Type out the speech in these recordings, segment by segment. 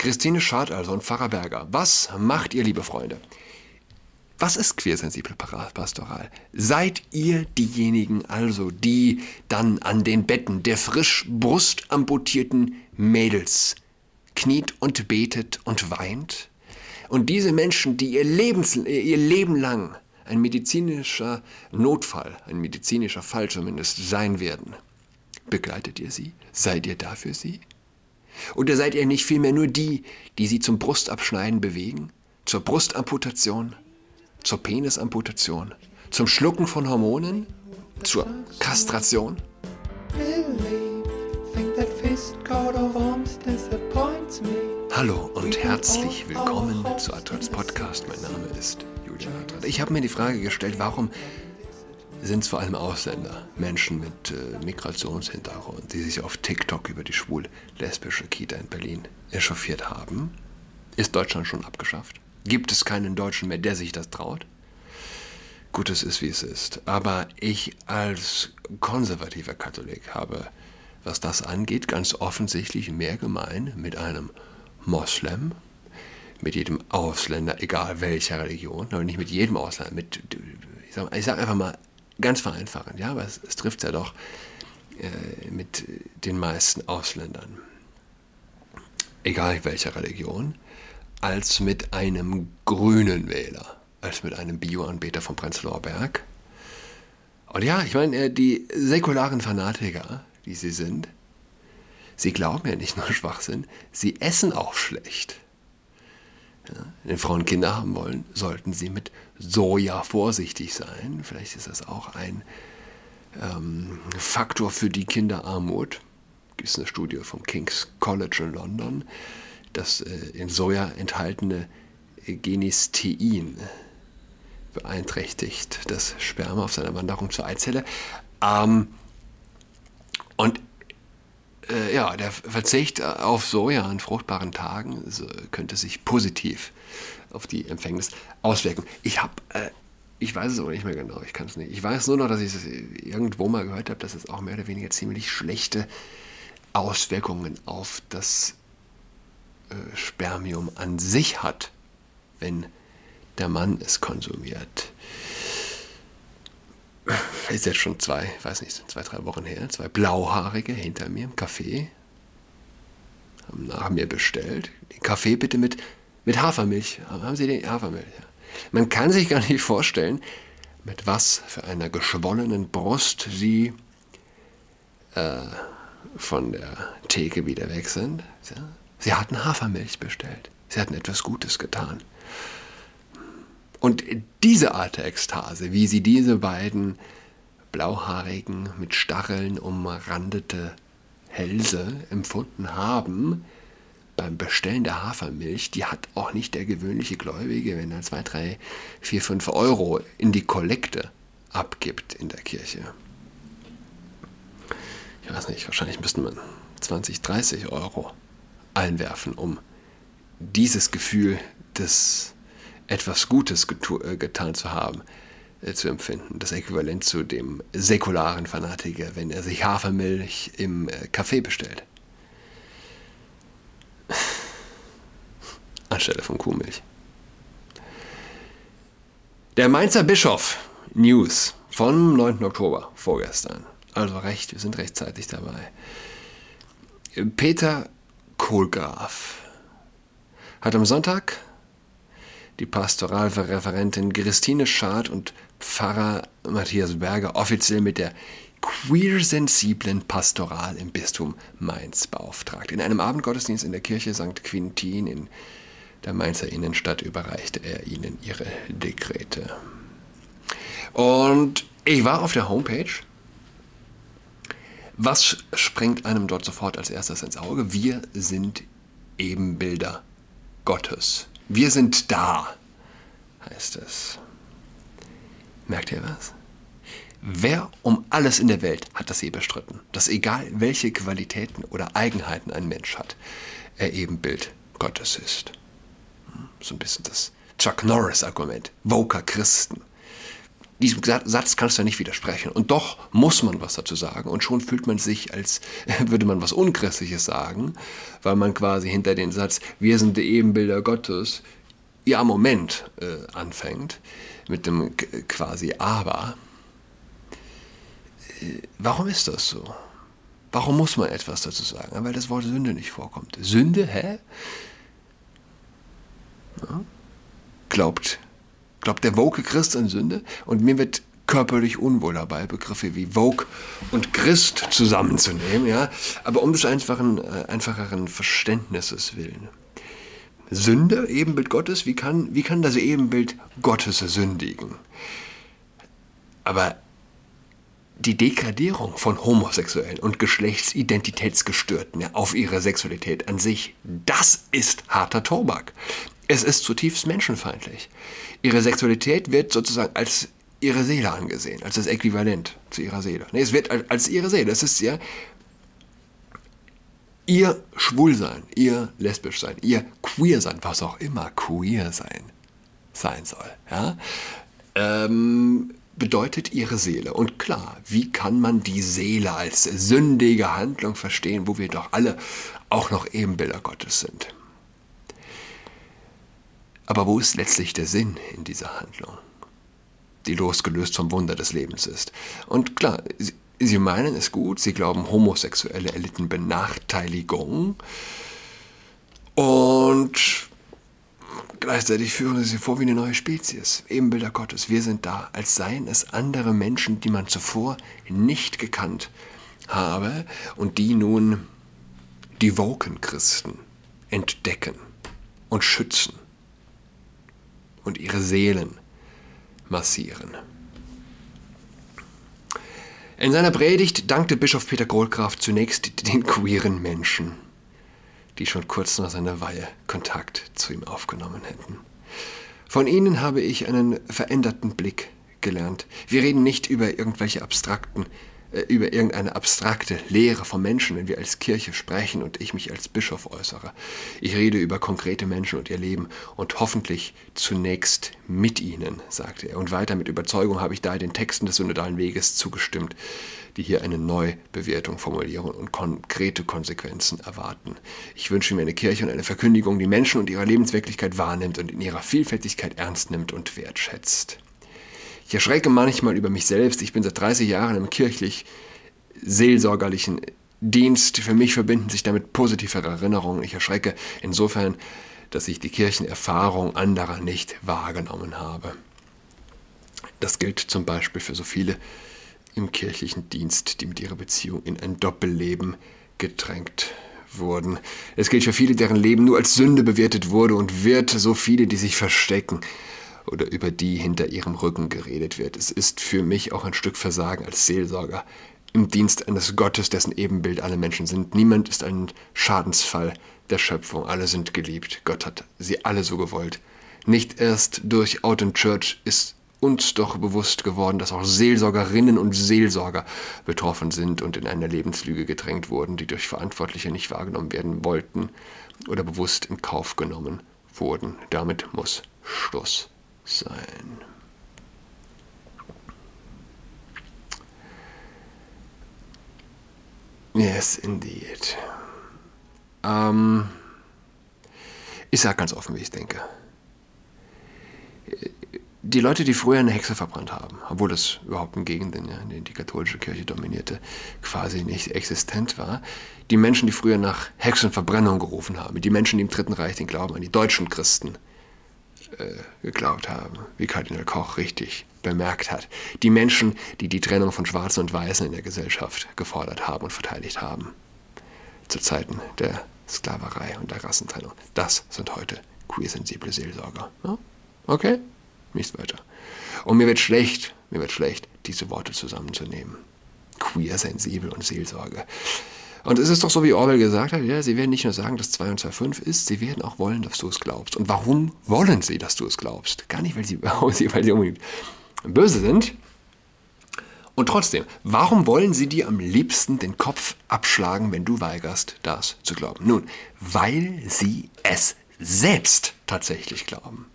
Christine Schad also und Pfarrer Berger. Was macht ihr, liebe Freunde? Was ist queersensibel pastoral? Seid ihr diejenigen also, die dann an den Betten der frisch brustamputierten Mädels kniet und betet und weint? Und diese Menschen, die ihr, Lebens, ihr Leben lang ein medizinischer Notfall, ein medizinischer Fall zumindest sein werden, begleitet ihr sie? Seid ihr da für sie? Oder seid ihr nicht vielmehr nur die, die sie zum Brustabschneiden bewegen, zur Brustamputation, zur Penisamputation, zum Schlucken von Hormonen, zur Kastration? Hallo und herzlich willkommen zu Adrats Podcast. Mein Name ist Julian Adrat. Ich habe mir die Frage gestellt, warum sind es vor allem Ausländer, Menschen mit äh, Migrationshintergrund, die sich auf TikTok über die schwul-lesbische Kita in Berlin echauffiert haben. Ist Deutschland schon abgeschafft? Gibt es keinen Deutschen mehr, der sich das traut? Gut, es ist, wie es ist. Aber ich als konservativer Katholik habe, was das angeht, ganz offensichtlich mehr gemein mit einem Moslem, mit jedem Ausländer, egal welcher Religion, aber nicht mit jedem Ausländer, mit, ich sage sag einfach mal ganz vereinfachend, ja, aber es, es trifft ja doch äh, mit den meisten Ausländern, egal welcher Religion, als mit einem grünen Wähler, als mit einem Bioanbeter vom Prenzlauer Berg. Und ja, ich meine, äh, die säkularen Fanatiker, die sie sind, sie glauben ja nicht nur Schwachsinn, sie essen auch schlecht. Ja, wenn Frauen Kinder haben wollen, sollten sie mit Soja vorsichtig sein. Vielleicht ist das auch ein ähm, Faktor für die Kinderarmut. Gibt es eine Studie vom King's College in London, dass äh, in Soja enthaltene Genistein beeinträchtigt das Sperma auf seiner Wanderung zur Eizelle. Ähm, äh, ja, der Verzicht auf Soja an fruchtbaren Tagen so, könnte sich positiv auf die Empfängnis auswirken. Ich habe, äh, ich weiß es aber nicht mehr genau, ich kann es nicht. Ich weiß nur noch, dass ich es irgendwo mal gehört habe, dass es auch mehr oder weniger ziemlich schlechte Auswirkungen auf das äh, Spermium an sich hat, wenn der Mann es konsumiert ist jetzt schon zwei, weiß nicht, zwei, drei Wochen her, zwei Blauhaarige hinter mir im Café haben nach mir bestellt. Den Kaffee bitte mit, mit Hafermilch. Haben Sie den Hafermilch? Man kann sich gar nicht vorstellen, mit was für einer geschwollenen Brust Sie äh, von der Theke wieder weg sind. Ja? Sie hatten Hafermilch bestellt. Sie hatten etwas Gutes getan. Und diese Art der Ekstase, wie sie diese beiden blauhaarigen, mit Stacheln umrandete Hälse empfunden haben, beim Bestellen der Hafermilch, die hat auch nicht der gewöhnliche Gläubige, wenn er 2, 3, 4, 5 Euro in die Kollekte abgibt in der Kirche. Ich weiß nicht, wahrscheinlich müsste man 20, 30 Euro einwerfen, um dieses Gefühl des etwas Gutes äh, getan zu haben, äh, zu empfinden. Das Äquivalent zu dem säkularen Fanatiker, wenn er sich Hafermilch im äh, Café bestellt. Anstelle von Kuhmilch. Der Mainzer Bischof News vom 9. Oktober, vorgestern. Also recht, wir sind rechtzeitig dabei. Peter Kohlgraf hat am Sonntag die Pastoralreferentin Christine Schad und Pfarrer Matthias Berger offiziell mit der queersensiblen Pastoral im Bistum Mainz beauftragt. In einem Abendgottesdienst in der Kirche St. Quintin in der Mainzer Innenstadt überreichte er ihnen ihre Dekrete. Und ich war auf der Homepage. Was springt einem dort sofort als erstes ins Auge? Wir sind Ebenbilder Gottes. Wir sind da, heißt es. Merkt ihr was? Wer um alles in der Welt hat das je bestritten, dass egal welche Qualitäten oder Eigenheiten ein Mensch hat, er Ebenbild Gottes ist? Hm, so ein bisschen das Chuck Norris-Argument. Woker Christen. Diesem Satz kannst du ja nicht widersprechen. Und doch muss man was dazu sagen. Und schon fühlt man sich, als würde man was Unchristliches sagen, weil man quasi hinter den Satz, wir sind die Ebenbilder Gottes, ja, Moment, äh, anfängt, mit dem quasi Aber. Äh, warum ist das so? Warum muss man etwas dazu sagen? Weil das Wort Sünde nicht vorkommt. Sünde, hä? Ja? Glaubt glaubt der woke Christ an Sünde? Und mir wird körperlich unwohl dabei, Begriffe wie Vogue und Christ zusammenzunehmen, ja, aber um des einfachen, äh, einfacheren Verständnisses willen. Sünde, Ebenbild Gottes, wie kann, wie kann das Ebenbild Gottes sündigen? Aber die Degradierung von Homosexuellen und Geschlechtsidentitätsgestörten auf ihre Sexualität an sich, das ist harter Tobak. Es ist zutiefst menschenfeindlich. Ihre Sexualität wird sozusagen als ihre Seele angesehen, als das Äquivalent zu ihrer Seele. Nee, es wird als ihre Seele. Es ist ja ihr Schwulsein, ihr lesbisch sein, ihr queer sein, was auch immer queer sein sein soll. Ja? Ähm, bedeutet ihre Seele. Und klar, wie kann man die Seele als sündige Handlung verstehen, wo wir doch alle auch noch Ebenbilder Gottes sind? Aber wo ist letztlich der Sinn in dieser Handlung, die losgelöst vom Wunder des Lebens ist? Und klar, sie, sie meinen es gut, sie glauben, Homosexuelle erlitten Benachteiligung und gleichzeitig führen sie vor wie eine neue Spezies, Ebenbilder Gottes. Wir sind da, als seien es andere Menschen, die man zuvor nicht gekannt habe und die nun die Woken-Christen entdecken und schützen und ihre Seelen massieren. In seiner Predigt dankte Bischof Peter Goldkraft zunächst den queeren Menschen, die schon kurz nach seiner Weihe Kontakt zu ihm aufgenommen hätten. Von ihnen habe ich einen veränderten Blick gelernt. Wir reden nicht über irgendwelche abstrakten über irgendeine abstrakte Lehre vom Menschen, wenn wir als Kirche sprechen und ich mich als Bischof äußere. Ich rede über konkrete Menschen und ihr Leben und hoffentlich zunächst mit ihnen, sagte er. Und weiter mit Überzeugung habe ich daher den Texten des synodalen Weges zugestimmt, die hier eine Neubewertung formulieren und konkrete Konsequenzen erwarten. Ich wünsche mir eine Kirche und eine Verkündigung, die Menschen und ihre Lebenswirklichkeit wahrnimmt und in ihrer Vielfältigkeit ernst nimmt und wertschätzt. Ich erschrecke manchmal über mich selbst. Ich bin seit 30 Jahren im kirchlich seelsorgerlichen Dienst. Für mich verbinden sich damit positive Erinnerungen. Ich erschrecke insofern, dass ich die Kirchenerfahrung anderer nicht wahrgenommen habe. Das gilt zum Beispiel für so viele im kirchlichen Dienst, die mit ihrer Beziehung in ein Doppelleben gedrängt wurden. Es gilt für viele, deren Leben nur als Sünde bewertet wurde und wird, so viele, die sich verstecken oder über die hinter ihrem Rücken geredet wird. Es ist für mich auch ein Stück Versagen als Seelsorger im Dienst eines Gottes, dessen Ebenbild alle Menschen sind. Niemand ist ein Schadensfall der Schöpfung. Alle sind geliebt. Gott hat sie alle so gewollt. Nicht erst durch Out in Church ist uns doch bewusst geworden, dass auch Seelsorgerinnen und Seelsorger betroffen sind und in eine Lebenslüge gedrängt wurden, die durch Verantwortliche nicht wahrgenommen werden wollten oder bewusst in Kauf genommen wurden. Damit muss Schluss sein. Yes, indeed. Ähm, ich sage ganz offen, wie ich denke. Die Leute, die früher eine Hexe verbrannt haben, obwohl das überhaupt in Gegenden, ja, in denen die katholische Kirche dominierte, quasi nicht existent war, die Menschen, die früher nach Hexenverbrennung gerufen haben, die Menschen, die im Dritten Reich den Glauben an die deutschen Christen geglaubt haben, wie Kardinal Koch richtig bemerkt hat. Die Menschen, die die Trennung von Schwarzen und Weißen in der Gesellschaft gefordert haben und verteidigt haben. Zu Zeiten der Sklaverei und der Rassentrennung. Das sind heute queer-sensible Seelsorger. Okay? Nichts weiter. Und mir wird schlecht, mir wird schlecht, diese Worte zusammenzunehmen. Queer-sensibel und Seelsorge. Und es ist doch so, wie Orwell gesagt hat, ja, sie werden nicht nur sagen, dass 2 und 2 5 ist, sie werden auch wollen, dass du es glaubst. Und warum wollen sie, dass du es glaubst? Gar nicht, weil sie, weil sie unbedingt böse sind. Und trotzdem, warum wollen sie dir am liebsten den Kopf abschlagen, wenn du weigerst, das zu glauben? Nun, weil sie es selbst tatsächlich glauben.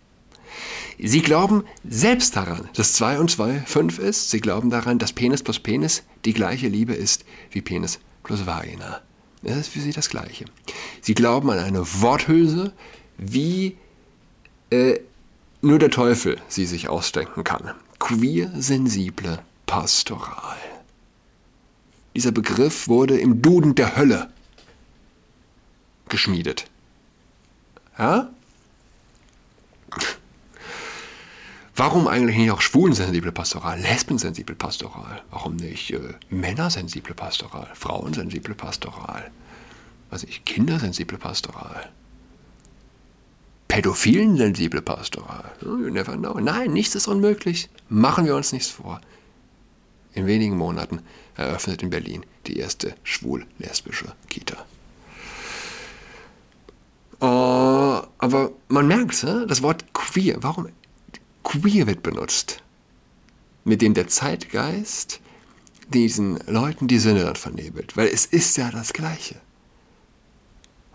Sie glauben selbst daran, dass 2 und 2 5 ist. Sie glauben daran, dass Penis plus Penis die gleiche Liebe ist wie Penis plus Vagina. Das ist für sie das Gleiche. Sie glauben an eine Worthülse, wie äh, nur der Teufel sie sich ausdenken kann. Queer-sensible Pastoral. Dieser Begriff wurde im Duden der Hölle geschmiedet. Ja? Warum eigentlich nicht auch schwulensensible Pastoral, lesbensensible Pastoral? Warum nicht äh, männersensible Pastoral, frauensensible Pastoral? Was ich, kindersensible Pastoral? Pädophilen-sensible Pastoral? You never know. Nein, nichts ist unmöglich. Machen wir uns nichts vor. In wenigen Monaten eröffnet in Berlin die erste schwul-lesbische Kita. Oh, aber man merkt, das Wort queer, warum queer wird benutzt, mit dem der Zeitgeist diesen Leuten die Sinne dann vernebelt, weil es ist ja das Gleiche.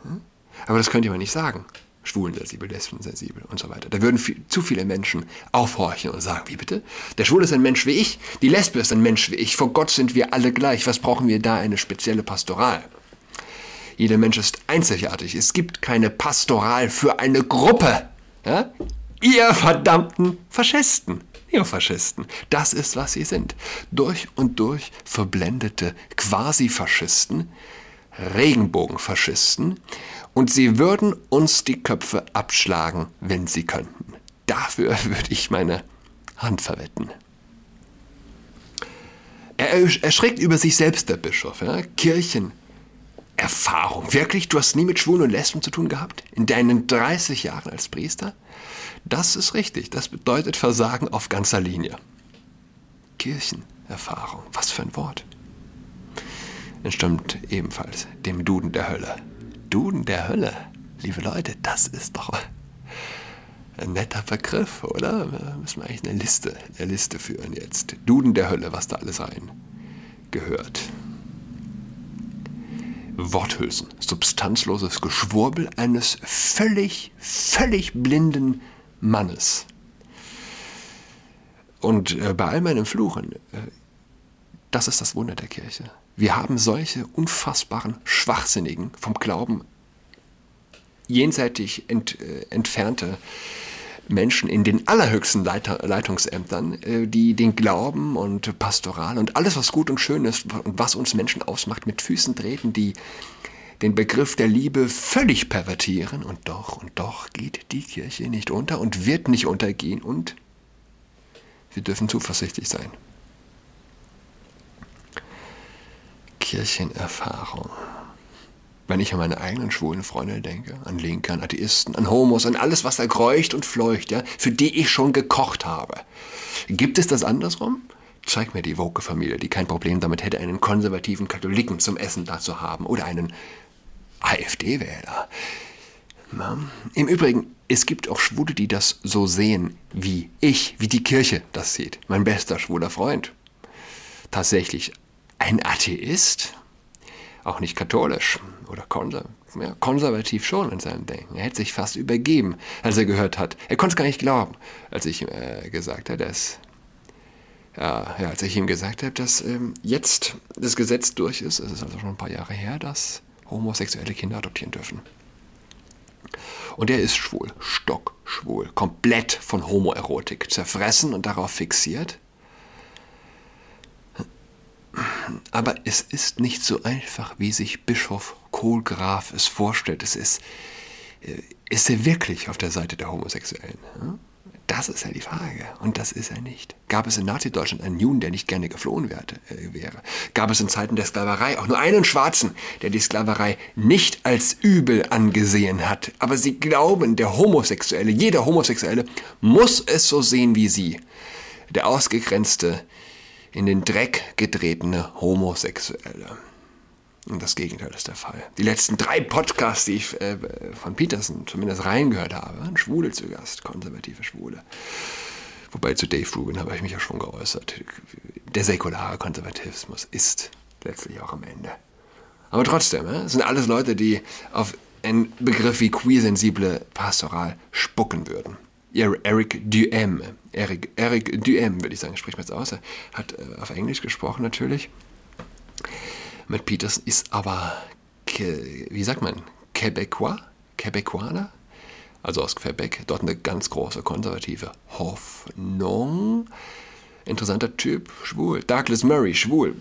Hm? Aber das könnt ihr mal nicht sagen. Schwulensensibel, lesbensensibel und so weiter. Da würden viel, zu viele Menschen aufhorchen und sagen, wie bitte? Der Schwule ist ein Mensch wie ich, die Lesbe ist ein Mensch wie ich, vor Gott sind wir alle gleich, was brauchen wir da eine spezielle Pastoral? Jeder Mensch ist einzigartig, es gibt keine Pastoral für eine Gruppe. Ja? Ihr verdammten Faschisten. Neofaschisten. Das ist, was sie sind. Durch und durch verblendete Quasi-Faschisten, Regenbogenfaschisten. Und sie würden uns die Köpfe abschlagen, wenn sie könnten. Dafür würde ich meine Hand verwetten. Er erschreckt über sich selbst, der Bischof. Ja? Kirchenerfahrung. Wirklich? Du hast nie mit Schwulen und Lesben zu tun gehabt? In deinen 30 Jahren als Priester? Das ist richtig. Das bedeutet Versagen auf ganzer Linie. Kirchenerfahrung. Was für ein Wort. Entstammt ebenfalls dem Duden der Hölle. Duden der Hölle. Liebe Leute, das ist doch ein netter Begriff, oder? Da müssen wir eigentlich eine Liste, eine Liste führen jetzt. Duden der Hölle, was da alles rein gehört. Worthülsen, substanzloses Geschwurbel eines völlig, völlig blinden Mannes. Und äh, bei all meinem Fluchen, äh, das ist das Wunder der Kirche. Wir haben solche unfassbaren, schwachsinnigen, vom Glauben jenseitig ent, äh, entfernte Menschen in den allerhöchsten Leiter, Leitungsämtern, äh, die den Glauben und Pastoral und alles, was gut und schön ist und was uns Menschen ausmacht, mit Füßen treten, die den Begriff der Liebe völlig pervertieren und doch und doch geht die Kirche nicht unter und wird nicht untergehen und wir dürfen zuversichtlich sein. Kirchenerfahrung. Wenn ich an meine eigenen schwulen Freunde denke, an Linke, an Atheisten, an Homos, an alles, was da kreucht und fleucht, ja, für die ich schon gekocht habe. Gibt es das andersrum? Zeig mir die Woke-Familie, die kein Problem damit hätte, einen konservativen Katholiken zum Essen da zu haben oder einen AfD-Wähler. Im Übrigen, es gibt auch Schwule, die das so sehen, wie ich, wie die Kirche das sieht. Mein bester schwuler Freund. Tatsächlich ein Atheist, auch nicht katholisch oder konservativ, ja, konservativ schon in seinem Denken. Er hätte sich fast übergeben, als er gehört hat. Er konnte es gar nicht glauben, als ich äh, gesagt habe, dass ja, ja, als ich ihm gesagt habe, dass ähm, jetzt das Gesetz durch ist, es ist also schon ein paar Jahre her, dass homosexuelle Kinder adoptieren dürfen. Und er ist schwul, stockschwul, komplett von Homoerotik zerfressen und darauf fixiert. Aber es ist nicht so einfach, wie sich Bischof Kohlgraf es vorstellt. Es ist, äh, ist er wirklich auf der Seite der Homosexuellen? Das ist ja die Frage. Und das ist er nicht. Gab es in Nazi-Deutschland einen Juden, der nicht gerne geflohen wäre, äh, wäre? Gab es in Zeiten der Sklaverei auch nur einen Schwarzen, der die Sklaverei nicht als übel angesehen hat? Aber sie glauben, der Homosexuelle, jeder Homosexuelle muss es so sehen wie sie. Der ausgegrenzte, in den Dreck getretene Homosexuelle. Und das Gegenteil ist der Fall. Die letzten drei Podcasts, die ich äh, von Peterson zumindest reingehört habe, waren Schwule zu Gast, konservative Schwule. Wobei zu Dave Rubin habe ich mich ja schon geäußert. Der säkulare Konservatismus ist letztlich auch am Ende. Aber trotzdem, äh, sind alles Leute, die auf einen Begriff wie queersensible Pastoral spucken würden. Eric Duhem. Eric, Eric Duhem, würde ich sagen, spricht man jetzt aus. Er hat äh, auf Englisch gesprochen natürlich. Matt Peterson ist aber, wie sagt man, Quebecois? Quebecoaner? Also aus Quebec. Dort eine ganz große konservative Hoffnung. Interessanter Typ, schwul. Douglas Murray, schwul.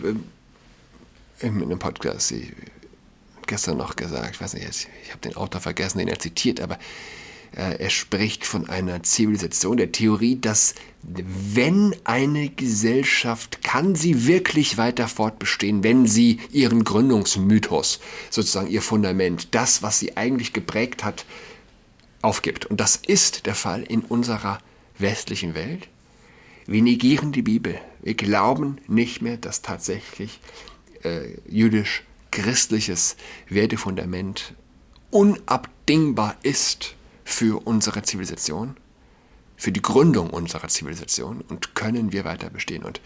In einem Podcast, sie gestern noch gesagt, ich weiß nicht, ich habe den Autor vergessen, den er zitiert, aber er spricht von einer Zivilisation, der Theorie, dass wenn eine Gesellschaft, kann sie wirklich weiter fortbestehen, wenn sie ihren Gründungsmythos, sozusagen ihr Fundament, das, was sie eigentlich geprägt hat, aufgibt. Und das ist der Fall in unserer westlichen Welt. Wir negieren die Bibel. Wir glauben nicht mehr, dass tatsächlich äh, jüdisch-christliches Wertefundament unabdingbar ist für unsere Zivilisation, für die Gründung unserer Zivilisation und können wir weiter bestehen. Und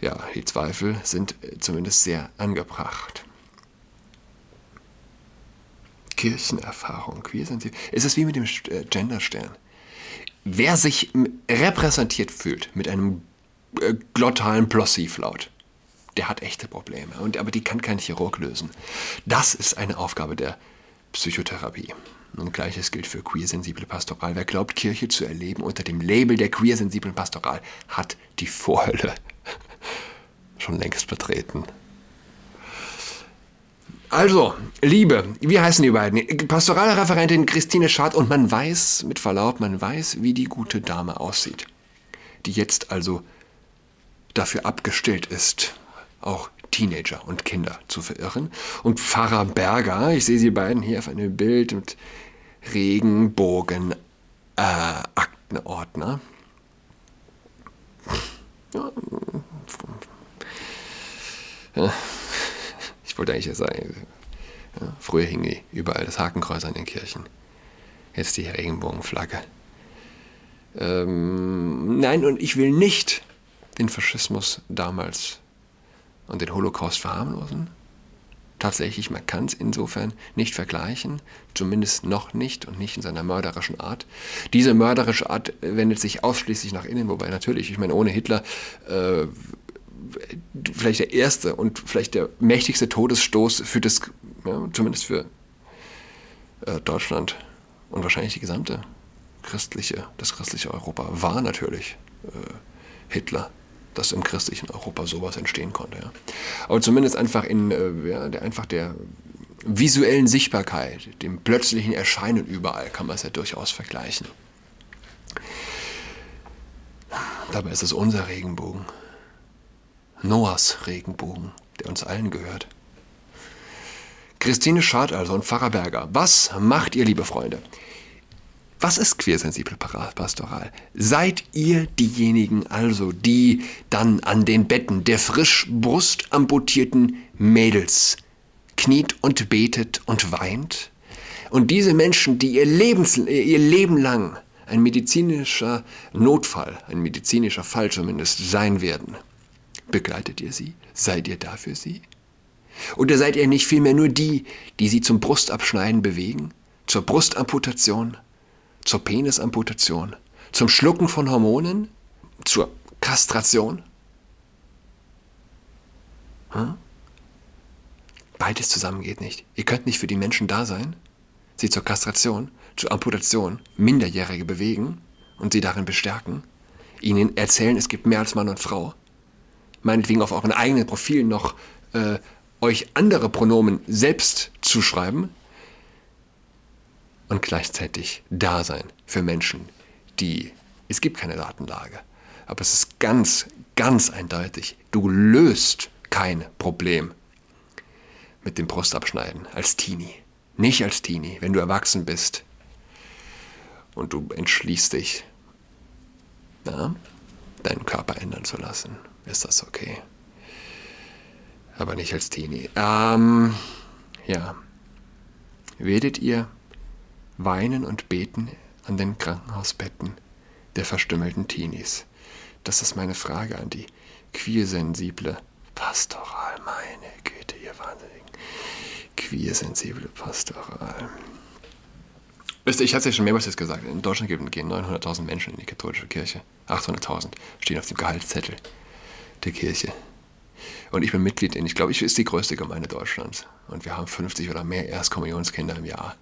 ja, die Zweifel sind zumindest sehr angebracht. Kirchenerfahrung, wie sind sie? Es ist wie mit dem äh, Genderstern. Wer sich repräsentiert fühlt mit einem äh, glottalen Plossivlaut, der hat echte Probleme. Und, aber die kann kein Chirurg lösen. Das ist eine Aufgabe der Psychotherapie. Und gleiches gilt für queersensible Pastoral. Wer glaubt, Kirche zu erleben unter dem Label der queersensiblen Pastoral, hat die Vorhölle schon längst betreten. Also, Liebe, wie heißen die beiden? Pastoralreferentin Christine Schad und man weiß, mit Verlaub, man weiß, wie die gute Dame aussieht, die jetzt also dafür abgestellt ist, auch Teenager und Kinder zu verirren. Und Pfarrer Berger, ich sehe sie beiden hier auf einem Bild mit Regenbogen äh. Ja, ich wollte eigentlich sagen, ja, früher hing überall das Hakenkreuz an den Kirchen. Jetzt die Regenbogenflagge. Ähm, nein, und ich will nicht den Faschismus damals und den Holocaust verharmlosen tatsächlich, man kann es insofern nicht vergleichen, zumindest noch nicht und nicht in seiner mörderischen Art. Diese mörderische Art wendet sich ausschließlich nach innen, wobei natürlich, ich meine, ohne Hitler äh, vielleicht der erste und vielleicht der mächtigste Todesstoß für das, ja, zumindest für äh, Deutschland und wahrscheinlich die gesamte christliche, das christliche Europa war natürlich äh, Hitler dass im christlichen Europa sowas entstehen konnte. Ja. Aber zumindest einfach in äh, ja, der, einfach der visuellen Sichtbarkeit, dem plötzlichen Erscheinen überall, kann man es ja durchaus vergleichen. Dabei ist es unser Regenbogen. Noahs Regenbogen, der uns allen gehört. Christine Schad also und Pfarrer Berger. Was macht ihr, liebe Freunde? Was ist queersensible Pastoral? Seid ihr diejenigen also, die dann an den Betten der frisch brustamputierten Mädels kniet und betet und weint? Und diese Menschen, die ihr, Lebens, ihr Leben lang ein medizinischer Notfall, ein medizinischer Fall zumindest sein werden, begleitet ihr sie? Seid ihr da für sie? Oder seid ihr nicht vielmehr nur die, die sie zum Brustabschneiden bewegen, zur Brustamputation, zur Penisamputation, zum Schlucken von Hormonen, zur Kastration? Hm? Beides zusammen geht nicht. Ihr könnt nicht für die Menschen da sein, sie zur Kastration, zur Amputation Minderjährige bewegen und sie darin bestärken, ihnen erzählen, es gibt mehr als Mann und Frau, meinetwegen auf euren eigenen Profilen noch äh, euch andere Pronomen selbst zuschreiben, und gleichzeitig da sein für Menschen, die, es gibt keine Datenlage, aber es ist ganz, ganz eindeutig, du löst kein Problem mit dem Brustabschneiden als Teenie. Nicht als Teenie, wenn du erwachsen bist und du entschließt dich, na, deinen Körper ändern zu lassen, ist das okay. Aber nicht als Teenie. Ähm, ja. Werdet ihr weinen und beten an den Krankenhausbetten der verstümmelten Teenies. Das ist meine Frage an die queersensible Pastoral. Meine Güte, ihr Wahnsinnigen. Queersensible Pastoral. Wisst ihr, ich hatte es ja schon mehrmals jetzt gesagt, in Deutschland gehen 900.000 Menschen in die katholische Kirche. 800.000 stehen auf dem Gehaltszettel der Kirche. Und ich bin Mitglied in, ich glaube, ich ist die größte Gemeinde Deutschlands. Und wir haben 50 oder mehr Erstkommunionskinder im Jahr.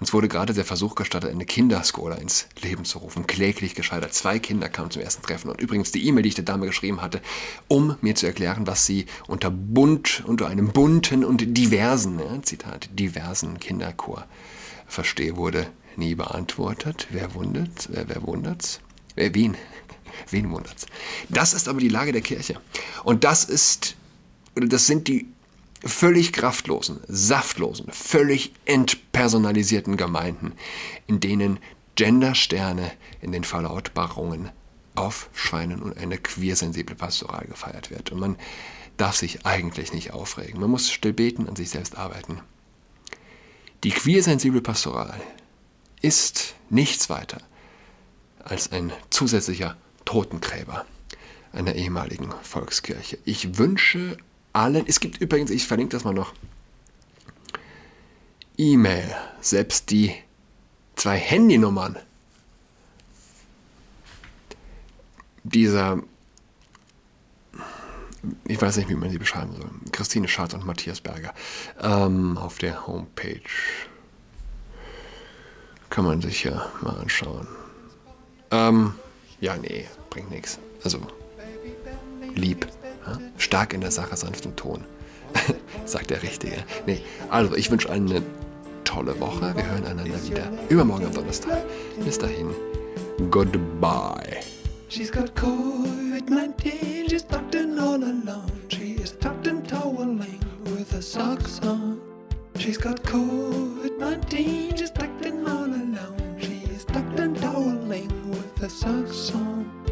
Uns wurde gerade der Versuch gestattet, eine Kinderskola ins Leben zu rufen. Kläglich gescheitert. Zwei Kinder kamen zum ersten Treffen. Und übrigens die E-Mail, die ich der Dame geschrieben hatte, um mir zu erklären, was sie unter bunt, unter einem bunten und diversen, ja, Zitat, diversen Kinderchor verstehe, wurde nie beantwortet. Wer wundert? Wer, wer wundert's? Wer, wen? Wen wundert's? Das ist aber die Lage der Kirche. Und das ist, oder das sind die völlig kraftlosen, saftlosen, völlig entpersonalisierten Gemeinden, in denen Gendersterne in den Verlautbarungen aufscheinen und eine queersensible Pastoral gefeiert wird. Und man darf sich eigentlich nicht aufregen. Man muss still beten, an sich selbst arbeiten. Die queersensible Pastoral ist nichts weiter als ein zusätzlicher Totengräber einer ehemaligen Volkskirche. Ich wünsche allen, es gibt übrigens, ich verlinke das mal noch, E-Mail, selbst die zwei Handynummern dieser, ich weiß nicht, wie man sie beschreiben soll, Christine Schatz und Matthias Berger ähm, auf der Homepage. Kann man sich ja mal anschauen. Ähm, ja, nee, bringt nichts. Also, lieb. Stark in der Sache, sanft im Ton. Sagt der Richtige. Nee, also ich wünsche allen eine tolle Woche. Wir hören einander wieder übermorgen am Donnerstag. Bis dahin, goodbye. She's got COVID-19, she's tucked in all alone. She is tucked in toweling with her socks on. She's got COVID-19, she's tucked in all alone. She is tucked in toweling with her socks on.